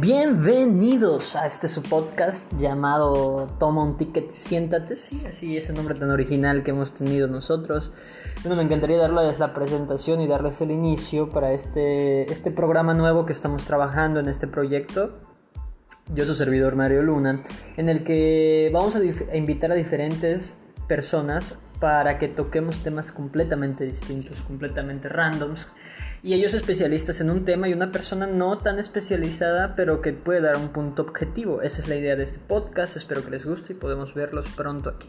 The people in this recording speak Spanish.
Bienvenidos a este su podcast llamado Toma un ticket, siéntate. Sí, así es el nombre tan original que hemos tenido nosotros. Bueno, me encantaría darles la presentación y darles el inicio para este, este programa nuevo que estamos trabajando en este proyecto. Yo soy servidor Mario Luna, en el que vamos a, a invitar a diferentes personas para que toquemos temas completamente distintos, completamente randoms y ellos especialistas en un tema y una persona no tan especializada pero que puede dar un punto objetivo. Esa es la idea de este podcast, espero que les guste y podemos verlos pronto aquí.